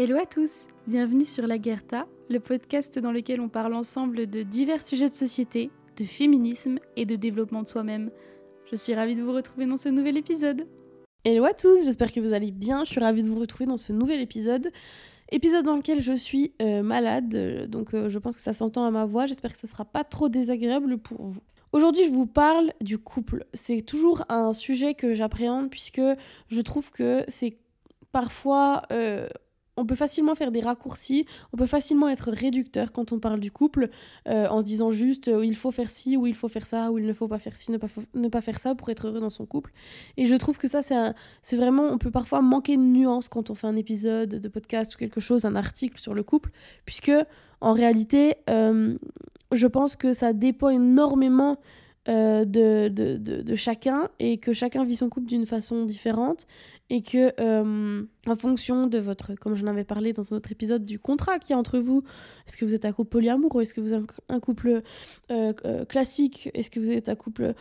Hello à tous, bienvenue sur La Guerta, le podcast dans lequel on parle ensemble de divers sujets de société, de féminisme et de développement de soi-même. Je suis ravie de vous retrouver dans ce nouvel épisode. Hello à tous, j'espère que vous allez bien, je suis ravie de vous retrouver dans ce nouvel épisode. Épisode dans lequel je suis euh, malade, euh, donc euh, je pense que ça s'entend à ma voix, j'espère que ça sera pas trop désagréable pour vous. Aujourd'hui, je vous parle du couple. C'est toujours un sujet que j'appréhende puisque je trouve que c'est parfois on peut facilement faire des raccourcis, on peut facilement être réducteur quand on parle du couple, euh, en se disant juste euh, il faut faire ci, ou il faut faire ça, ou il ne faut pas faire ci, ne pas, ne pas faire ça pour être heureux dans son couple. Et je trouve que ça, c'est vraiment, on peut parfois manquer de nuances quand on fait un épisode de podcast ou quelque chose, un article sur le couple, puisque en réalité, euh, je pense que ça dépend énormément de, de, de, chacun et que chacun vit son couple d'une façon différente et que euh, en fonction de votre, comme j'en avais parlé dans un autre épisode, du contrat qui est entre vous, est-ce que vous êtes un couple polyamoureux, est-ce que vous êtes un couple euh, euh, classique, est-ce que vous êtes un couple,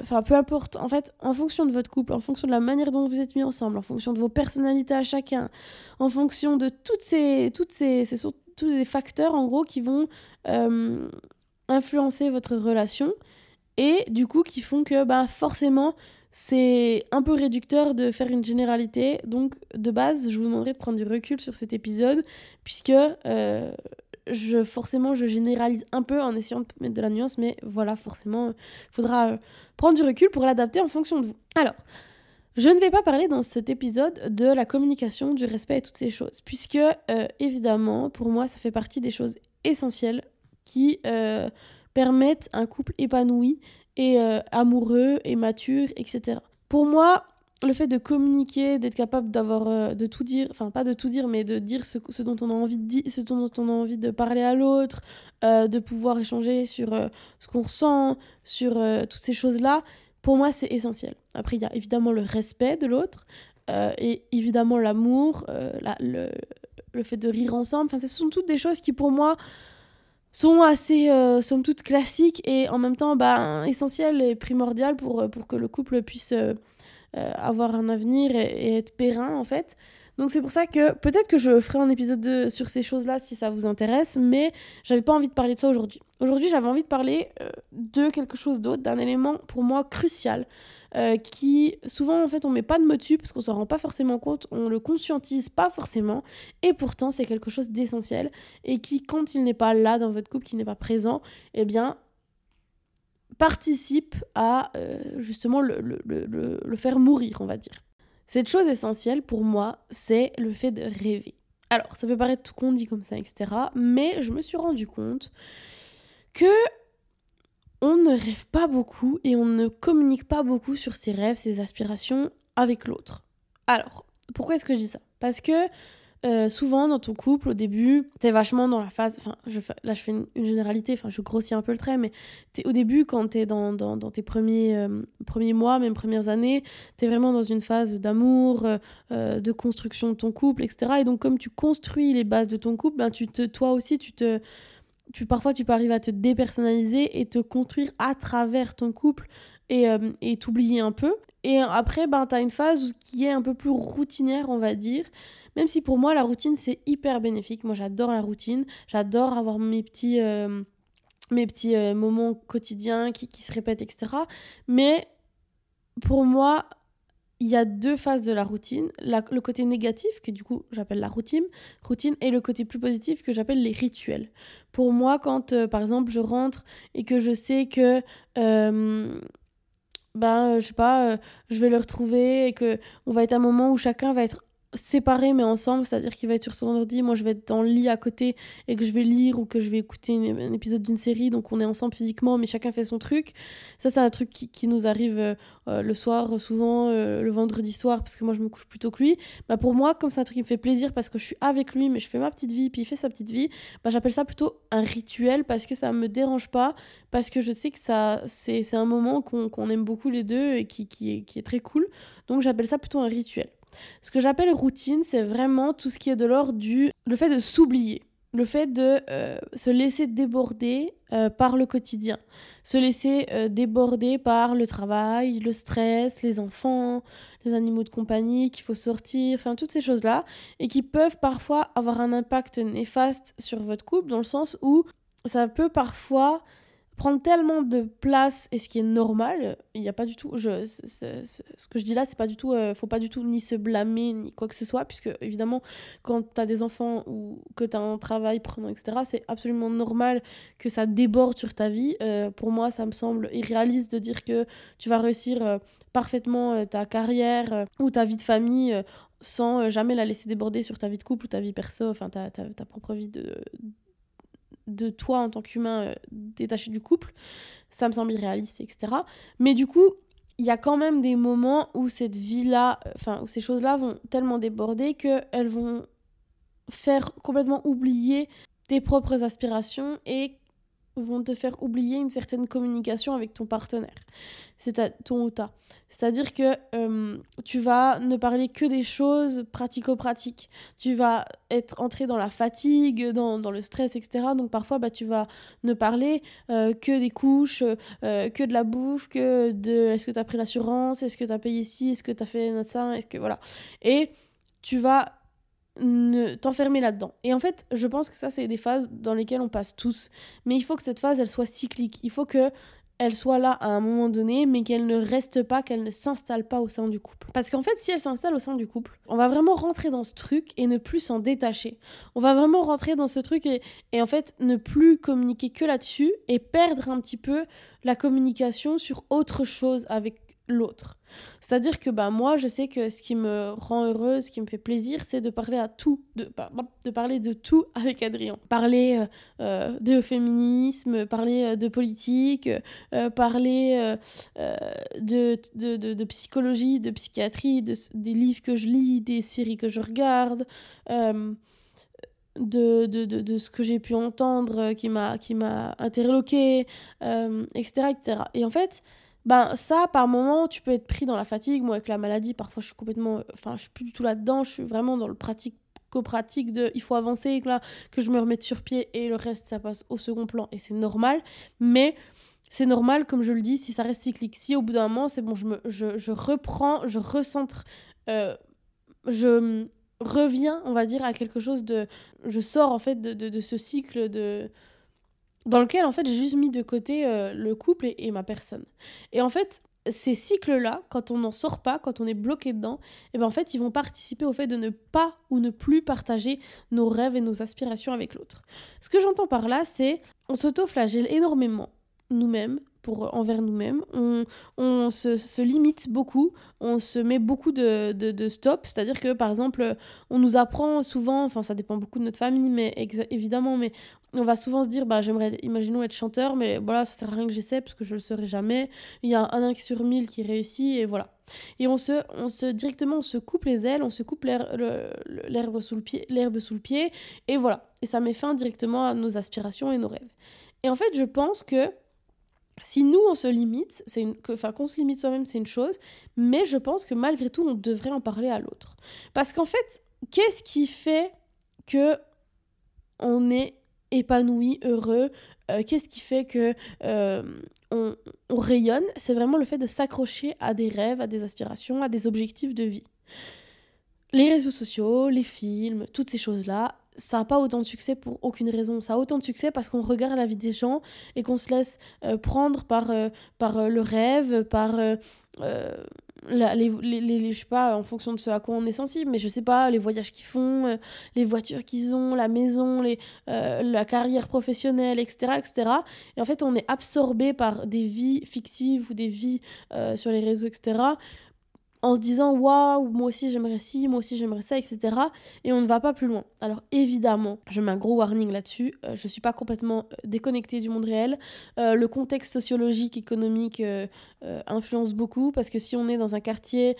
enfin peu importe, en fait, en fonction de votre couple, en fonction de la manière dont vous êtes mis ensemble, en fonction de vos personnalités à chacun, en fonction de toutes ces, toutes ces tous ces facteurs en gros qui vont influencer votre relation et du coup qui font que bah forcément c'est un peu réducteur de faire une généralité. Donc, de base, je vous demanderai de prendre du recul sur cet épisode, puisque euh, je, forcément, je généralise un peu en essayant de mettre de la nuance, mais voilà, forcément, il faudra euh, prendre du recul pour l'adapter en fonction de vous. Alors, je ne vais pas parler dans cet épisode de la communication, du respect et toutes ces choses, puisque, euh, évidemment, pour moi, ça fait partie des choses essentielles qui permettent un couple épanoui et euh, amoureux et mature, etc. Pour moi, le fait de communiquer, d'être capable d'avoir euh, de tout dire, enfin pas de tout dire, mais de dire ce, dont on a envie de dire, ce dont on a envie de parler à l'autre, euh, de pouvoir échanger sur ce qu'on ressent, sur toutes ces choses-là, pour moi c'est essentiel. Après il y a évidemment le respect de l'autre et évidemment l'amour, le, le, fait de rire ensemble. Enfin ce sont toutes des choses qui pour moi sont assez, euh, somme toute, classiques et en même temps bah, essentielles et primordiales pour, euh, que le couple puisse euh, avoir un avenir et, être périn, en fait. Donc c'est pour ça que peut-être que je ferai un épisode sur ces choses-là si ça vous intéresse, mais j'avais pas envie de parler de ça aujourd'hui. Aujourd'hui, j'avais envie de parler de quelque chose d'autre, d'un élément pour moi crucial euh, qui souvent en fait on met pas de mots dessus parce qu'on s'en rend pas forcément compte, on le conscientise pas forcément et pourtant c'est quelque chose d'essentiel et qui quand il n'est pas là dans votre couple, qui n'est pas présent, eh bien participe à euh, justement le faire mourir on va dire. Cette chose essentielle pour moi c'est le fait de rêver. Alors ça peut paraître tout con dit comme ça etc. Mais je me suis rendu compte que on ne rêve pas beaucoup et on ne communique pas beaucoup sur ses rêves, ses aspirations avec l'autre. Alors, pourquoi est-ce que je dis ça? Parce que euh, souvent dans ton couple, au début, t'es vachement dans la phase. Enfin, je là je fais une, généralité, enfin je grossis un peu le trait, mais au début, quand t'es dans, dans, dans tes premiers, euh, premiers mois, même premières années, t'es vraiment dans une phase d'amour, euh, de construction de ton couple, etc. Et donc, comme tu construis les bases de ton couple, ben, tu te, toi aussi, tu te tu, parfois tu peux arriver à te dépersonnaliser et te construire à travers ton couple et euh, t'oublier un peu. Et après, ben, tu as une phase qui est un peu plus routinière, on va dire. Même si pour moi, la routine, c'est hyper bénéfique. Moi, j'adore la routine. J'adore avoir mes petits, euh, mes petits euh, moments quotidiens qui, qui se répètent, etc. Mais pour moi, il y a deux phases de la routine. le côté négatif, que du coup j'appelle la routine, routine, et le côté plus positif que j'appelle les rituels. Pour moi, quand euh, par exemple je rentre et que je sais que euh, ben je sais pas, je vais le retrouver et que on va être à un moment où chacun va être séparés mais ensemble, c'est-à-dire qu'il va être sur son ordi, moi je vais être dans le lit à côté et que je vais lire ou que je vais écouter un épisode d'une série, donc on est ensemble physiquement mais chacun fait son truc. Ça c'est un truc qui, nous arrive euh, euh, le soir, souvent euh, le vendredi soir parce que moi je me couche plutôt que lui. Bah, pour moi, comme c'est un truc qui me fait plaisir parce que je suis avec lui mais je fais ma petite vie puis il fait sa petite vie, bah, j'appelle ça plutôt un rituel parce que ça me dérange pas, parce que je sais que ça c'est un moment qu'on aime beaucoup les deux et qui, qui, est, qui est très cool. Donc j'appelle ça plutôt un rituel. Ce que j'appelle routine, c'est vraiment tout ce qui est de l'ordre du le fait de s'oublier, le fait de euh, se laisser déborder euh, par le quotidien. se laisser euh, déborder par le travail, le stress, les enfants, les animaux de compagnie, qu'il faut sortir, enfin toutes ces choses-là, et qui peuvent parfois avoir un impact néfaste sur votre couple, dans le sens où ça peut parfois prendre tellement de place et ce qui est normal il n'y a pas du tout ce que je dis là c'est pas du tout euh, faut pas du tout ni se blâmer ni quoi que ce soit puisque évidemment quand tu as des enfants ou que tu as un travail prenant etc c'est absolument normal que ça déborde sur ta vie. Euh, pour moi ça me semble irréaliste de dire que tu vas réussir euh, parfaitement ta carrière ou ta vie de famille sans jamais la laisser déborder sur ta vie de couple ou ta vie perso enfin ta, propre vie de toi en tant qu'humain euh, détaché du couple, ça me semble irréaliste, etc. Mais du coup, il y a quand même des moments où cette vie-là, euh, enfin, où ces choses-là vont tellement déborder qu'elles vont faire complètement oublier tes propres aspirations et vont te faire oublier une certaine communication avec ton partenaire, c'est ton ou ta. C'est-à-dire que euh, tu vas ne parler que des choses pratico-pratiques. Tu vas être entré dans la fatigue, dans, dans, le stress, etc. Donc parfois, bah, tu vas ne parler euh, que des couches, euh, que de la bouffe, que de est-ce que tu as pris l'assurance, est-ce que tu as payé ci, est-ce que tu as fait ça, est-ce que voilà. Et tu vas ne t'enfermer là-dedans. Et en fait, je pense que ça, c'est des phases dans lesquelles on passe tous. Mais il faut que cette phase, elle soit cyclique. Il faut que elle soit là à un moment donné, mais qu'elle ne reste pas, qu'elle ne s'installe pas au sein du couple. Parce qu'en fait, si elle s'installe au sein du couple, on va vraiment rentrer dans ce truc et ne plus s'en détacher. On va vraiment rentrer dans ce truc et, et en fait ne plus communiquer que là-dessus et perdre un petit peu la communication sur autre chose avec l'autre. C'est-à-dire que bah, moi, je sais que ce qui me rend heureuse, ce qui me fait plaisir, c'est de parler à tout, de, de parler de tout avec Adrien. Parler euh, euh, de féminisme, parler euh, de politique, parler de, de, de, psychologie, de psychiatrie, de, des livres que je lis, des séries que je regarde. De, de, de, de, ce que j'ai pu entendre qui m'a qui m'a interloqué etc etc et en fait ben ça par moment tu peux être pris dans la fatigue. Moi avec la maladie parfois je suis complètement enfin je suis plus du tout là dedans je suis vraiment dans le pratique pratique de il faut avancer que là que je me remette sur pied et le reste ça passe au second plan et c'est normal. Mais c'est normal comme je le dis si ça reste cyclique. Si au bout d'un moment c'est bon je me je, je, reprends je recentre euh, je reviens on va dire à quelque chose de je sors en fait de, de ce cycle de dans lequel en fait j'ai juste mis de côté euh, le couple et, ma personne. Et en fait, ces cycles-là, quand on n'en sort pas, quand on est bloqué dedans, et eh ben en fait, ils vont participer au fait de ne pas ou ne plus partager nos rêves et nos aspirations avec l'autre. Ce que j'entends par là, c'est on s'auto-flagelle énormément nous-mêmes envers nous-mêmes. On, se, limite beaucoup, on se met beaucoup de, de, de stop, c'est-à-dire que par exemple, on nous apprend souvent, enfin ça dépend beaucoup de notre famille, mais évidemment, mais on va souvent se dire, bah j'aimerais, imaginons être chanteur, mais voilà, ça sert à rien que j'essaie parce que je le serai jamais. Il y a un, un sur mille qui réussit et voilà. Et on se, on se directement, on se coupe les ailes, on se coupe l'herbe sous le pied, l'herbe sous le pied, et voilà. Et ça met fin directement à nos aspirations et nos rêves. Et en fait, je pense que si nous on se limite, enfin qu'on se limite soi-même, c'est une chose, mais je pense que malgré tout, on devrait en parler à l'autre. Parce qu'en fait, qu'est-ce qui fait que on est épanoui, heureux euh, Qu'est-ce qui fait que euh, on rayonne? C'est vraiment le fait de s'accrocher à des rêves, à des aspirations, à des objectifs de vie. Les réseaux sociaux, les films, toutes ces choses-là, ça n'a pas autant de succès pour aucune raison. Ça a autant de succès parce qu'on regarde la vie des gens et qu'on se laisse euh, prendre par, euh, par euh, le rêve, par la, les, les, les, je sais pas, en fonction de ce à quoi on est sensible, mais je sais pas, les voyages qu'ils font, les voitures qu'ils ont, la maison, les, la carrière professionnelle, etc., etc. Et en fait, on est absorbé par des vies fictives ou des vies sur les réseaux, etc en se disant waouh, moi aussi j'aimerais ci, moi aussi j'aimerais ça, etc. Et on ne va pas plus loin. Alors évidemment, je mets un gros warning là-dessus, euh, je ne suis pas complètement euh, déconnectée du monde réel. Euh, le contexte sociologique, économique influence beaucoup parce que si on est dans un quartier,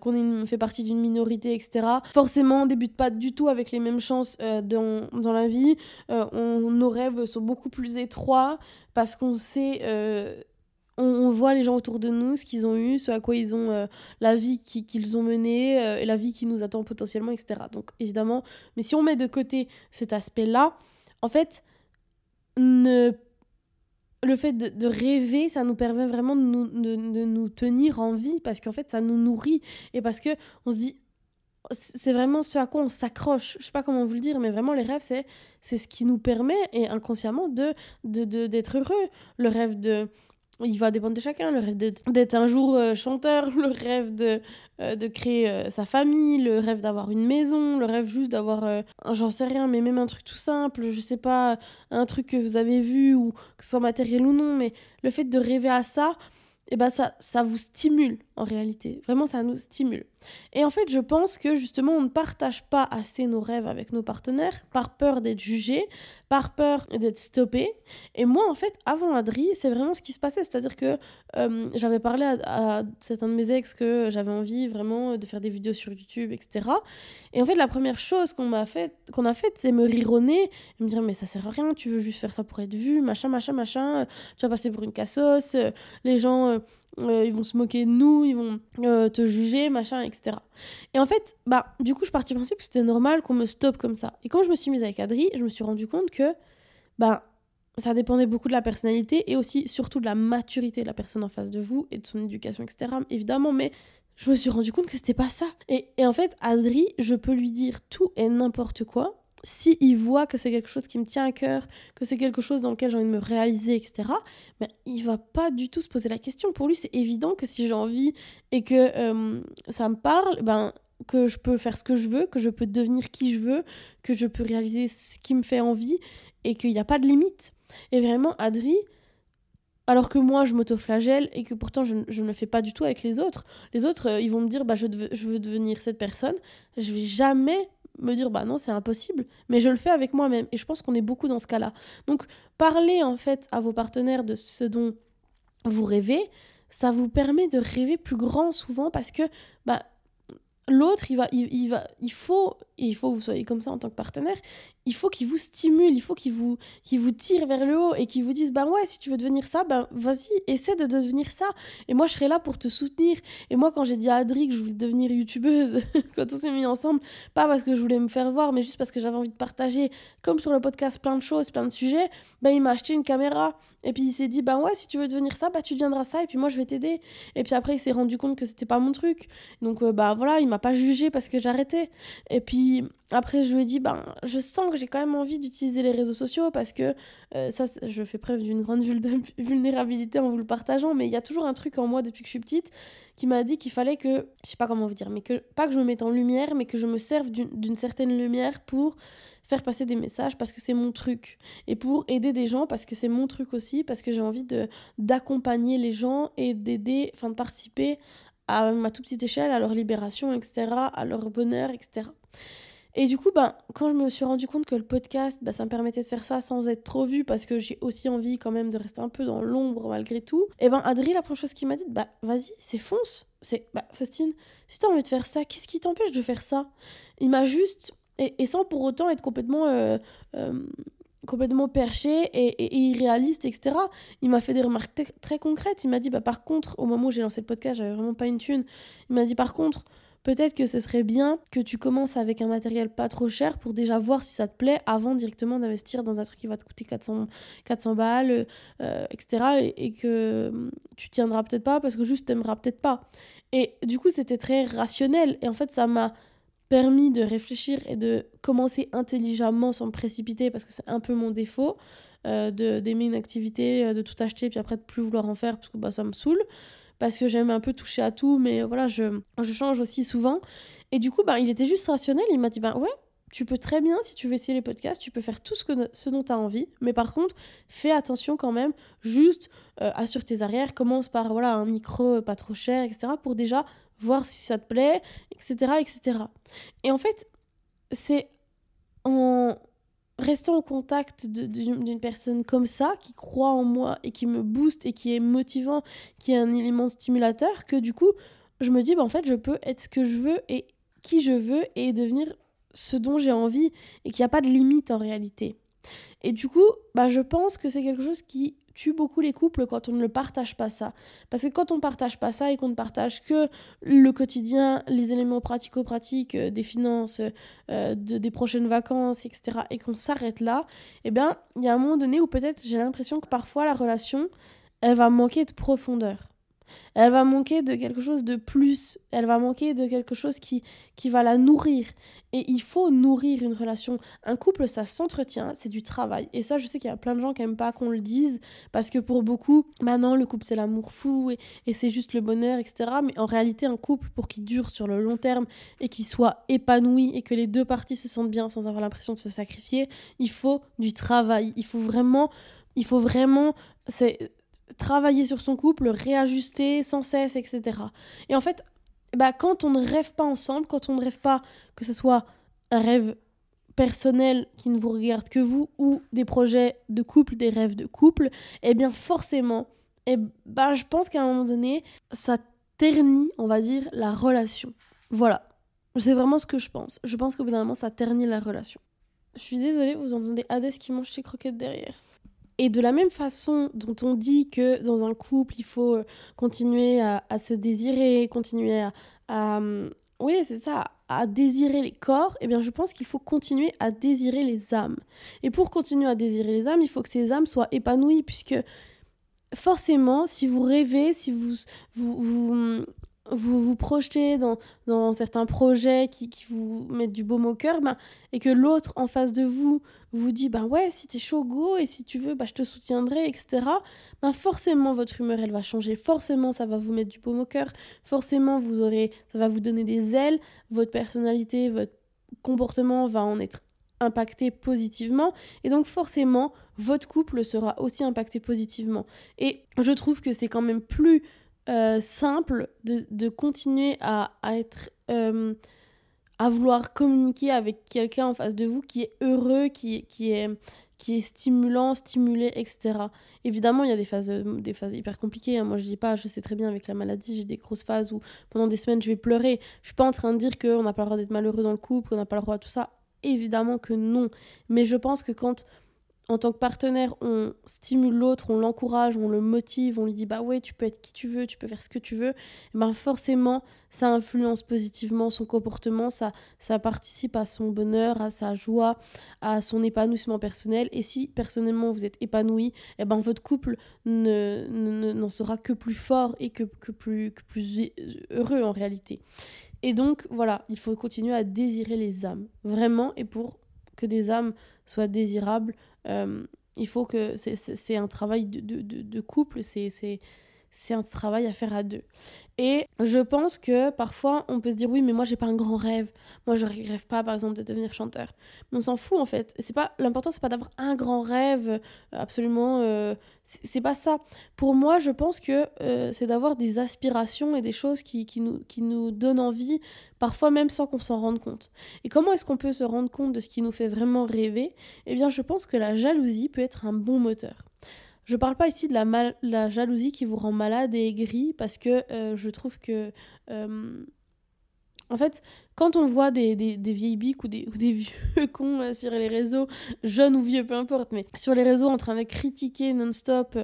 qu'on fait partie d'une minorité, etc., forcément on débute pas du tout avec les mêmes chances dans, dans, la vie. On, nos rêves sont beaucoup plus étroits parce qu'on sait on, voit les gens autour de nous, ce qu'ils ont eu, ce à quoi ils ont, euh, la vie qu'ils ont menée, euh, et la vie qui nous attend potentiellement, etc. Donc évidemment, mais si on met de côté cet aspect-là, en fait, ne le fait de, rêver, ça nous permet vraiment de nous, de, nous tenir en vie parce qu'en fait, ça nous nourrit et parce que on se dit, c'est vraiment ce à quoi on s'accroche. Je sais pas comment vous le dire, mais vraiment les rêves, c'est c'est ce qui nous permet et inconsciemment de d'être heureux. Le rêve de il va dépendre de chacun. Le rêve d'être un jour euh, chanteur, le rêve de, euh, de créer euh, sa famille, le rêve d'avoir une maison, le rêve juste d'avoir, j'en sais rien, mais même un truc tout simple, je sais pas, un truc que vous avez vu ou que ce soit matériel ou non, mais le fait de rêver à ça, et eh ben ça, ça vous stimule en réalité. Vraiment, ça nous stimule. Et en fait, je pense que justement, on ne partage pas assez nos rêves avec nos partenaires par peur d'être jugé, par peur d'être stoppé. Et moi, en fait, avant Adri, c'est vraiment ce qui se passait. C'est-à-dire que euh, j'avais parlé à, certains de mes ex que j'avais envie vraiment de faire des vidéos sur YouTube, etc. Et en fait, la première chose qu'on m'a fait, qu'on a faite, c'est me rironner et me dire mais ça sert à rien, tu veux juste faire ça pour être vu, machin, machin, machin. Tu vas passer pour une cassos. Les gens euh, euh, ils vont se moquer de nous, ils vont euh, te juger, machin, etc. Et en fait, bah, du coup, je suis partie du principe que c'était normal qu'on me stoppe comme ça. Et quand je me suis mise avec Adri, je me suis rendu compte que, bah, ça dépendait beaucoup de la personnalité et aussi, surtout, de la maturité de la personne en face de vous et de son éducation, etc. Évidemment, mais je me suis rendu compte que c'était pas ça. Et, et en fait, Adri, je peux lui dire tout et n'importe quoi si il voit que c'est quelque chose qui me tient à cœur, que c'est quelque chose dans lequel j'ai envie de me réaliser, etc., ben, il va pas du tout se poser la question. Pour lui, c'est évident que si j'ai envie et que euh, ça me parle, ben, que je peux faire ce que je veux, que je peux devenir qui je veux, que je peux réaliser ce qui me fait envie et qu'il n'y a pas de limite. Et vraiment, Adri, alors que moi, je m'auto-flagelle et que pourtant je, ne le fais pas du tout avec les autres. Les autres, euh, ils vont me dire, bah, je, je veux devenir cette personne. Je vais jamais me dire bah non c'est impossible. Mais je le fais avec moi-même. Et je pense qu'on est beaucoup dans ce cas-là. Donc parler en fait à vos partenaires de ce dont vous rêvez. Ça vous permet de rêver plus grand souvent parce que bah l'autre il va il, va il faut il faut que vous soyez comme ça en tant que partenaire il faut qu'il vous stimule, il faut qu'il vous, qu'il vous tire vers le haut et qu'il vous dise ben ouais, si tu veux devenir ça, ben vas-y, essaie de devenir ça. Et moi, je serai là pour te soutenir. Et moi, quand j'ai dit à Adri que je voulais devenir youtubeuse, quand on s'est mis ensemble, pas parce que je voulais me faire voir, mais juste parce que j'avais envie de partager, comme sur le podcast, plein de choses, plein de sujets, ben il m'a acheté une caméra. Et puis il s'est dit ben ouais, si tu veux devenir ça, ben tu deviendras ça. Et puis moi, je vais t'aider. Et puis après, il s'est rendu compte que c'était pas mon truc. Donc ben voilà, il m'a pas jugé parce que j'arrêtais. Et puis après, je lui ai dit, ben, je sens que j'ai quand même envie d'utiliser les réseaux sociaux parce que euh, ça, je fais preuve d'une grande vulnérabilité en vous le partageant, mais il y a toujours un truc en moi depuis que je suis petite qui m'a dit qu'il fallait que, je sais pas comment vous dire, mais que, pas que je me mette en lumière, mais que je me serve d'une certaine lumière pour faire passer des messages parce que c'est mon truc et pour aider des gens parce que c'est mon truc aussi parce que j'ai envie d'accompagner les gens et d'aider enfin de participer à ma toute petite échelle à leur libération etc à leur bonheur etc et du coup, ben, quand je me suis rendu compte que le podcast, ben, ça me permettait de faire ça sans être trop vu, parce que j'ai aussi envie quand même de rester un peu dans l'ombre malgré tout, et ben Adri, la première chose qu'il m'a dit, bah vas-y, c'est fonce. C'est, bah Faustine, si t'as envie de faire ça, qu'est-ce qui t'empêche de faire ça? Il m'a juste, et, sans pour autant être complètement... Euh, euh, perché et, irréaliste, etc. Il m'a fait des remarques très concrètes. Il m'a dit, bah, par contre, au moment où j'ai lancé le podcast, j'avais vraiment pas une thune. Il m'a dit, par contre, peut-être que ce serait bien que tu commences avec un matériel pas trop cher pour déjà voir si ça te plaît avant directement d'investir dans un truc qui va te coûter 400, 400 balles, euh, etc. Et, que hum, tu tiendras peut-être pas parce que juste t'aimeras peut-être pas. Et du coup, c'était très rationnel. Et en fait, ça m'a permis de réfléchir et de commencer intelligemment sans me précipiter parce que c'est un peu mon défaut. Euh, d'aimer une activité, euh, de tout acheter, puis après de plus vouloir en faire parce que bah, ça me saoule parce que j'aime un peu toucher à tout, mais voilà, je, change aussi souvent. Et du coup, bah, il était juste rationnel. Il m'a dit, bah ouais, tu peux très bien, si tu veux essayer les podcasts, tu peux faire tout ce, que, ce dont tu as envie. Mais par contre, fais attention quand même, juste euh, assure tes arrières, commence par voilà, un micro pas trop cher, etc. pour déjà voir si ça te plaît, etc. etc. Et en fait, c'est en rester en contact d'une personne comme ça, qui croit en moi et qui me booste et qui est motivant, qui est un élément stimulateur, que du coup, je me dis, bah, en fait, je peux être ce que je veux et qui je veux et devenir ce dont j'ai envie et qu'il n'y a pas de limite en réalité. Et du coup, bah, je pense que c'est quelque chose qui tue beaucoup les couples quand on ne le partage pas ça. Parce que quand on partage pas ça et qu'on ne partage que le quotidien, les éléments pratico-pratiques euh, des finances, euh, de, des prochaines vacances, etc., et qu'on s'arrête là, eh bien, il y a un moment donné où peut-être j'ai l'impression que parfois la relation, elle va manquer de profondeur. Elle va manquer de quelque chose de plus, elle va manquer de quelque chose qui, qui va la nourrir. Et il faut nourrir une relation. Un couple, ça s'entretient, c'est du travail. Et ça, je sais qu'il y a plein de gens qui n'aiment pas qu'on le dise, parce que pour beaucoup, maintenant, le couple, c'est l'amour fou et, et c'est juste le bonheur, etc. Mais en réalité, un couple, pour qu'il dure sur le long terme et qu'il soit épanoui et que les deux parties se sentent bien sans avoir l'impression de se sacrifier, il faut du travail. Il faut vraiment... Il faut vraiment... C'est travailler sur son couple, réajuster sans cesse, etc. Et en fait, bah, quand on ne rêve pas ensemble, quand on ne rêve pas que ce soit un rêve personnel qui ne vous regarde que vous ou des projets de couple, des rêves de couple, eh bien forcément, eh ben, je pense qu'à un moment donné, ça ternit, on va dire, la relation. Voilà. C'est vraiment ce que je pense. Je pense qu'au bout d'un moment, ça ternit la relation. Je suis désolée, vous entendez Hadès qui mange ses croquettes derrière. Et de la même façon dont on dit que dans un couple, il faut euh, continuer à, se désirer, continuer à... Hum, oui, c'est ça, à désirer les corps, eh bien je pense qu'il faut continuer à désirer les âmes. Et pour continuer à désirer les âmes, il faut que ces âmes soient épanouies, puisque forcément, si vous rêvez, si vous, vous, hum, vous vous projetez dans, dans certains projets qui, qui, vous mettent du baume au cœur, ben, et que l'autre en face de vous vous dit ben ouais, si t'es chaud, go, et si tu veux, ben, je te soutiendrai, etc. Ben forcément, votre humeur, elle va changer. Forcément, ça va vous mettre du baume au cœur. Forcément, vous aurez, ça va vous donner des ailes. Votre personnalité, votre comportement va en être impacté positivement. Et donc, forcément, votre couple sera aussi impacté positivement. Et je trouve que c'est quand même plus euh, simple de, de, continuer à, à être euh, à vouloir communiquer avec quelqu'un en face de vous qui est heureux, qui, qui, est, qui est stimulant, stimulé, etc. Évidemment, il y a des phases, des phases hyper compliquées. Hein. Moi, je dis pas, je sais très bien avec la maladie, j'ai des grosses phases où pendant des semaines, je vais pleurer. Je suis pas en train de dire qu'on n'a pas le droit d'être malheureux dans le couple, qu'on n'a pas le droit de tout ça. Évidemment que non. Mais je pense que quand en tant que partenaire, on stimule l'autre, on l'encourage, on le motive, on lui dit bah ouais, tu peux être qui tu veux, tu peux faire ce que tu veux, et ben forcément, ça influence positivement son comportement, ça, ça participe à son bonheur, à sa joie, à son épanouissement personnel. Et si personnellement vous êtes épanoui, et ben votre couple ne, n'en sera que plus fort et que, que, plus, que plus heureux en réalité. Et donc voilà, il faut continuer à désirer les âmes, vraiment, et pour que des âmes soient désirables, il faut que c'est un travail de, de, de couple, c'est c'est un travail à faire à deux. Et je pense que parfois on peut se dire oui mais moi j'ai pas un grand rêve. Moi je rêve pas par exemple de devenir chanteur. Mais on s'en fout en fait. C'est pas l'important c'est pas d'avoir un grand rêve euh, absolument euh, c'est pas ça. Pour moi je pense que euh, c'est d'avoir des aspirations et des choses qui, qui, nous, qui nous donnent envie parfois même sans qu'on s'en rende compte. Et comment est-ce qu'on peut se rendre compte de ce qui nous fait vraiment rêver? Eh bien je pense que la jalousie peut être un bon moteur. Je parle pas ici de la, jalousie qui vous rend malade et aigri, parce que euh, je trouve que. Euh, en fait, quand on voit des, vieilles biques ou des, vieux cons euh, sur les réseaux, jeunes ou vieux, peu importe, mais sur les réseaux en train de critiquer non-stop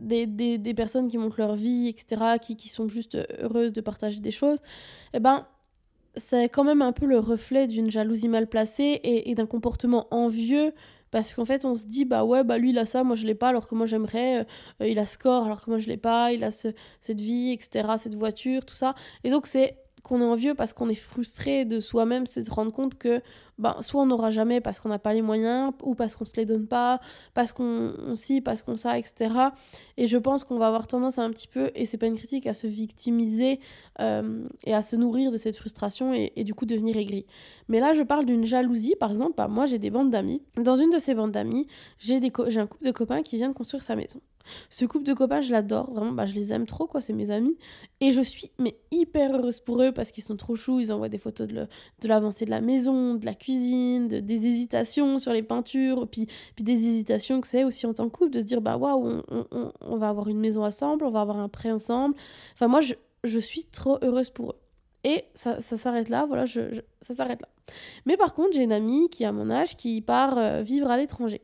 des, personnes qui montrent leur vie, etc., qui, sont juste heureuses de partager des choses, eh ben, c'est quand même un peu le reflet d'une jalousie mal placée et d'un comportement envieux parce qu'en fait on se dit bah ouais bah lui il a ça moi je l'ai pas alors que moi j'aimerais euh, il a ce corps alors que moi je l'ai pas il a cette vie etc cette voiture tout ça. Et donc c'est qu'on est envieux parce qu'on est frustré de soi-même, se rendre compte que ben, soit on n'aura jamais parce qu'on n'a pas les moyens, ou parce qu'on se les donne pas, parce qu'on on si, parce qu'on ça, etc. Et je pense qu'on va avoir tendance à un petit peu, et c'est pas une critique, à se victimiser euh, et à se nourrir de cette frustration et, du coup devenir aigri. Mais là, je parle d'une jalousie, par exemple, bah, moi j'ai des bandes d'amis. Dans une de ces bandes d'amis, j'ai un couple de copains qui vient de construire sa maison. Ce couple de copains, je l'adore, vraiment, bah, je les aime trop, quoi, c'est mes amis. Et je suis mais hyper heureuse pour eux parce qu'ils sont trop choux, ils envoient des photos de l'avancée de, la maison, de la cuisine, de, des hésitations sur les peintures, puis, puis des hésitations que c'est aussi en tant que couple, de se dire, bah waouh, on, on, on, va avoir une maison ensemble, on va avoir un prêt ensemble. Enfin, moi, je, je suis trop heureuse pour eux. Et ça, ça s'arrête là, voilà, je, ça s'arrête là. Mais par contre, j'ai une amie qui a mon âge qui part euh, vivre à l'étranger.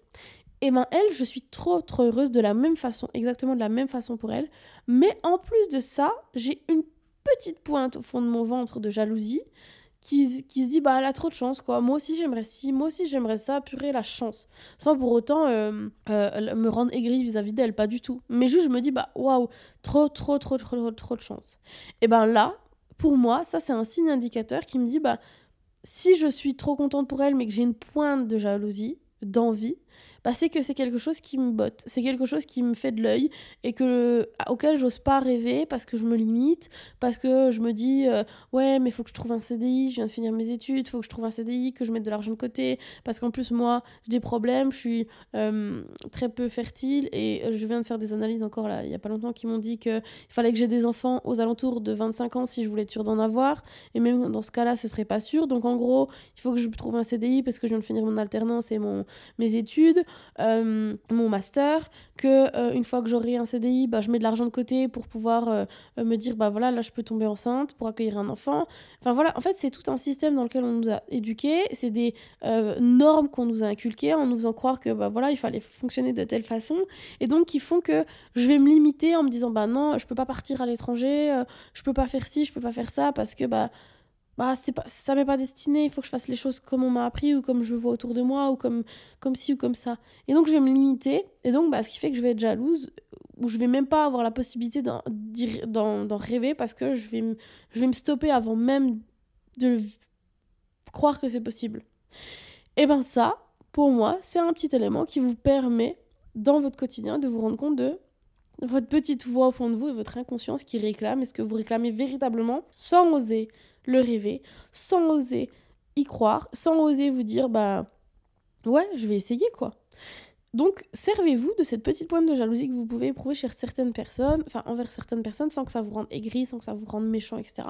Et ben elle, je suis trop trop heureuse de la même façon, exactement de la même façon pour elle. Mais en plus de ça, j'ai une petite pointe au fond de mon ventre de jalousie qui, qui, se dit bah elle a trop de chance quoi. Moi aussi j'aimerais ci moi aussi j'aimerais ça. Purée la chance. Sans pour autant euh, euh, me rendre aigrie vis-à-vis d'elle pas du tout. Mais juste je me dis bah waouh trop trop trop trop trop trop de chance. Et ben là pour moi ça c'est un signe indicateur qui me dit bah si je suis trop contente pour elle mais que j'ai une pointe de jalousie d'envie bah, c'est que c'est quelque chose qui me botte, c'est quelque chose qui me fait de l'œil et que auquel j'ose pas rêver parce que je me limite, parce que je me dis euh, ouais mais faut que je trouve un CDI, je viens de finir mes études, faut que je trouve un CDI, que je mette de l'argent de côté parce qu'en plus moi j'ai des problèmes, je suis euh, très peu fertile et je viens de faire des analyses encore là il y a pas longtemps qui m'ont dit que il fallait que j'ai des enfants aux alentours de 25 ans si je voulais être sûre d'en avoir et même dans ce cas-là ce serait pas sûr. Donc en gros il faut que je trouve un CDI parce que je viens de finir mon alternance et mon mes études euh, mon master, que euh, une fois que j'aurai un CDI, bah, je mets de l'argent de côté pour pouvoir euh, me dire bah voilà là je peux tomber enceinte pour accueillir un enfant. Enfin voilà, en fait c'est tout un système dans lequel on nous a éduqués, c'est des normes qu'on nous a inculquées en nous faisant croire que bah voilà il fallait fonctionner de telle façon et donc qui font que je vais me limiter en me disant bah non je peux pas partir à l'étranger, je peux pas faire ci, je peux pas faire ça parce que bah bah c'est pas ça m'est pas destiné il faut que je fasse les choses comme on m'a appris ou comme je vois autour de moi ou comme comme ci ou comme ça. Et donc je vais me limiter. Et donc bah ce qui fait que je vais être jalouse ou je vais même pas avoir la possibilité d'en rêver parce que je vais me, je vais me stopper avant même de croire que c'est possible. Et ben ça pour moi c'est un petit élément qui vous permet dans votre quotidien de vous rendre compte de votre petite voix au fond de vous et votre inconscience qui réclame est-ce que vous réclamez véritablement sans oser le rêver, sans oser y croire, sans oser vous dire, bah ouais, je vais essayer quoi. Donc, servez-vous de cette petite pointe de jalousie que vous pouvez éprouver chez certaines personnes, enfin envers certaines personnes, sans que ça vous rende aigri, sans que ça vous rende méchant, etc.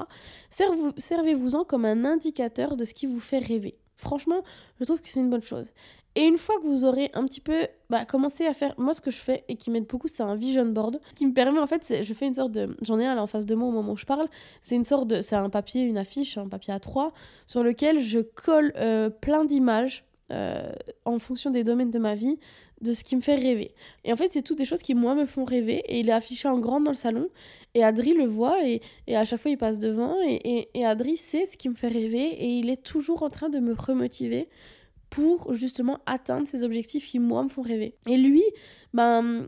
Servez-vous-en comme un indicateur de ce qui vous fait rêver. Franchement, je trouve que c'est une bonne chose. Et une fois que vous aurez un petit peu bah, commencé à faire, moi ce que je fais et qui m'aide beaucoup, c'est un vision board qui me permet en fait, je fais une sorte de, j'en ai un là en face de moi au moment où je parle, c'est une sorte de, c'est un papier, une affiche, un papier A3 sur lequel je colle euh, plein d'images euh, en fonction des domaines de ma vie de ce qui me fait rêver. Et en fait, c'est toutes des choses qui, moi, me font rêver. Et il est affiché en grand dans le salon. Et Adri le voit. Et, à chaque fois, il passe devant. Et, et Adri sait ce qui me fait rêver. Et il est toujours en train de me remotiver pour justement atteindre ces objectifs qui moi me font rêver. Et lui, ben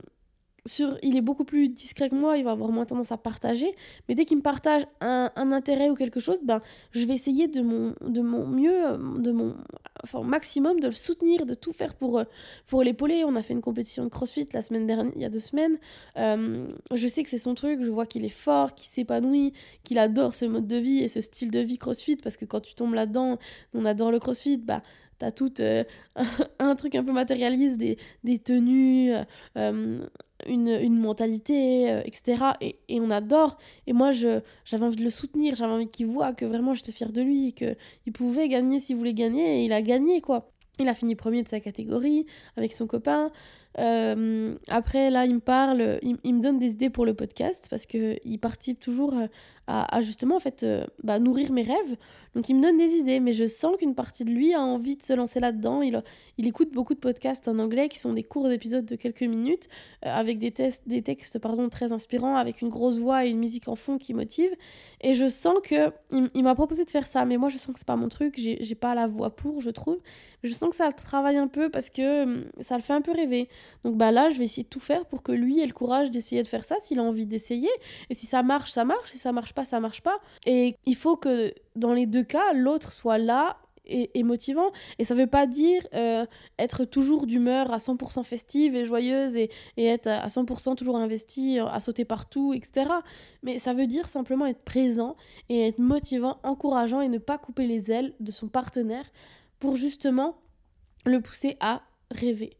sur, il est beaucoup plus discret que moi, il va avoir moins tendance à partager, mais dès qu'il me partage un, intérêt ou quelque chose, ben, je vais essayer de mon, de mieux, de mon maximum, de le soutenir, de tout faire pour, pour l'épauler. On a fait une compétition de crossfit la semaine dernière, il y a deux semaines. Euh, je sais que c'est son truc, je vois qu'il est fort, qu'il s'épanouit, qu'il adore ce mode de vie et ce style de vie crossfit, parce que quand tu tombes là-dedans, on adore le crossfit, bah t'as tout euh, un truc un peu matérialiste, des, tenues, euh, une, une, mentalité, euh, etc. Et, et, on adore. Et moi, j'avais envie de le soutenir, j'avais envie qu'il voit que vraiment j'étais fière de lui, qu'il pouvait gagner s'il voulait gagner, et il a gagné, quoi. Il a fini premier de sa catégorie avec son copain. après, là, il me parle, il, il, me donne des idées pour le podcast parce qu'il participe toujours à, justement en fait euh, bah, nourrir mes rêves. Donc il me donne des idées, mais je sens qu'une partie de lui a envie de se lancer là-dedans. Il, il écoute beaucoup de podcasts en anglais qui sont des courts d'épisodes de quelques minutes euh, avec des, des textes pardon, très inspirants, avec une grosse voix et une musique en fond qui motive. Et je sens que il, m'a proposé de faire ça, mais moi je sens que c'est pas mon truc. J'ai pas la voix pour, je trouve. Je sens que ça le travaille un peu parce que hum, ça le fait un peu rêver. Donc bah là, je vais essayer de tout faire pour que lui ait le courage d'essayer de faire ça s'il a envie d'essayer. Et si ça marche, ça marche. Si ça marche pas, ça marche pas. Et il faut que dans les deux cas, l'autre soit là et, motivant. Et ça veut pas dire euh, être toujours d'humeur à 100% festive et joyeuse et, et, être à 100% toujours investi, à sauter partout, etc. Mais ça veut dire simplement être présent et être motivant, encourageant et ne pas couper les ailes de son partenaire pour justement le pousser à rêver.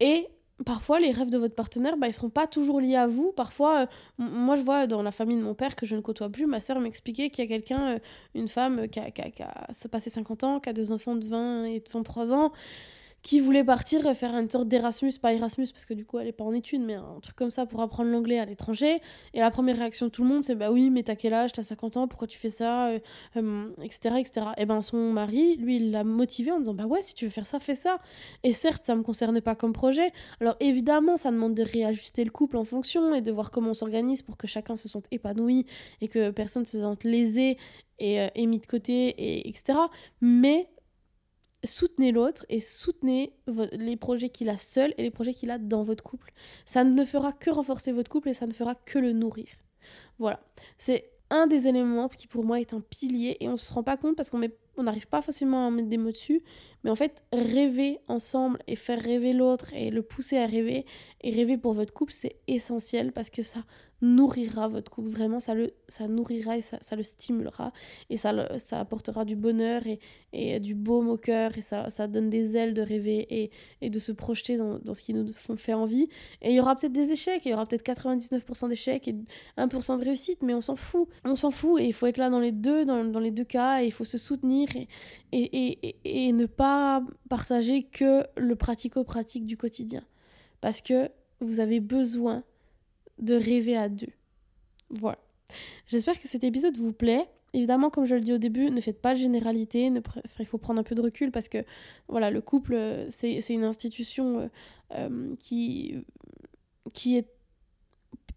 Et parfois les rêves de votre partenaire bah, ils seront pas toujours liés à vous. Parfois euh, moi je vois dans la famille de mon père que je ne côtoie plus ma soeur m'expliquait qu'il y a quelqu'un euh, une femme qui a, qui, qui a, passé 50 ans qui a deux enfants de 20 et de 23 ans qui voulait partir faire une sorte d'Erasmus, pas Erasmus parce que du coup elle est pas en études, mais un truc comme ça pour apprendre l'anglais à l'étranger. Et la première réaction de tout le monde, c'est bah oui, mais t'as quel âge, t'as 50 ans, pourquoi tu fais ça, etc., euh, etc. Et ben son mari, lui, il l'a motivé en disant bah ouais, si tu veux faire ça, fais ça. Et certes, ça me concerne pas comme projet. Alors évidemment, ça demande de réajuster le couple en fonction et de voir comment on s'organise pour que chacun se sente épanoui et que personne se sente lésé et, euh, et mis de côté, et, etc. Mais soutenez l'autre et soutenez les projets qu'il a seul et les projets qu'il a dans votre couple. Ça ne fera que renforcer votre couple et ça ne fera que le nourrir. Voilà. C'est un des éléments qui pour moi est un pilier et on se rend pas compte parce qu'on on n'arrive pas facilement à mettre des mots dessus, mais en fait rêver ensemble et faire rêver l'autre et le pousser à rêver et rêver pour votre couple c'est essentiel parce que ça nourrira votre couple. Vraiment, ça le ça nourrira et ça, ça le stimulera. Et ça, ça apportera du bonheur et, et, du baume au cœur. Et ça, ça donne des ailes de rêver et, et de se projeter dans, dans, ce qui nous faire envie. Et il y aura peut-être des échecs. Il y aura peut-être 99% d'échecs et 1% de réussite. Mais on s'en fout. On s'en fout. Et il faut être là dans les deux, dans, dans les deux cas. Et il faut se soutenir et, et, et, ne pas partager que le pratico-pratique du quotidien. Parce que vous avez besoin de rêver à deux. Voilà. J'espère que cet épisode vous plaît. Évidemment, comme je le dis au début, ne faites pas de généralité, il faut prendre un peu de recul parce que voilà, le couple, euh, c'est une institution euh, euh, qui, qui est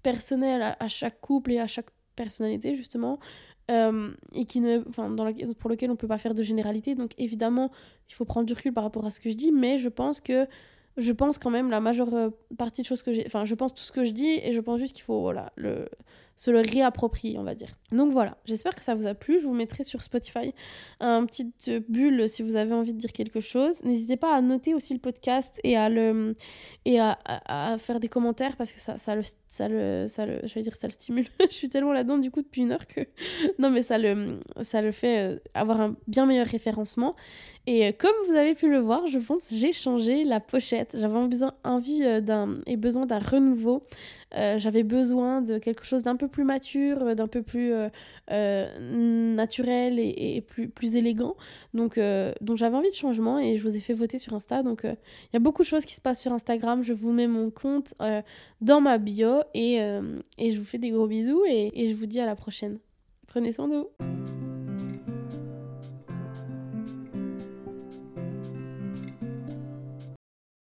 personnelle à, chaque couple et à chaque personnalité, justement, et qui ne, enfin, dans la, pour lequel on ne peut pas faire de généralité. Donc évidemment, il faut prendre du recul par rapport à ce que je dis, mais je pense que je pense quand même la majeure euh, partie de choses que j'ai. Enfin, je pense tout ce que je dis et je pense juste qu'il faut voilà, le, se le réapproprier, on va dire. Donc voilà, j'espère que ça vous a plu. Je vous mettrai sur Spotify un petit euh, bulle si vous avez envie de dire quelque chose. N'hésitez pas à noter aussi le podcast et à le et à, à, faire des commentaires parce que ça, ça le ça le ça le je vais dire ça le stimule. je suis tellement là-dedans du coup depuis une heure que non mais ça le ça le fait euh, avoir un bien meilleur référencement. Et euh, comme vous avez pu le voir, je pense j'ai changé la pochette. J'avais envie d'un et besoin d'un renouveau. Euh, j'avais besoin de quelque chose d'un peu plus mature, euh, d'un peu plus euh, naturel et, plus, plus élégant. Donc, donc j'avais envie de changement et je vous ai fait voter sur Insta. Donc il y a beaucoup de choses qui se passent sur Instagram. Je vous mets mon compte dans ma bio et, et je vous fais des gros bisous et, et je vous dis à la prochaine. Prenez soin de vous.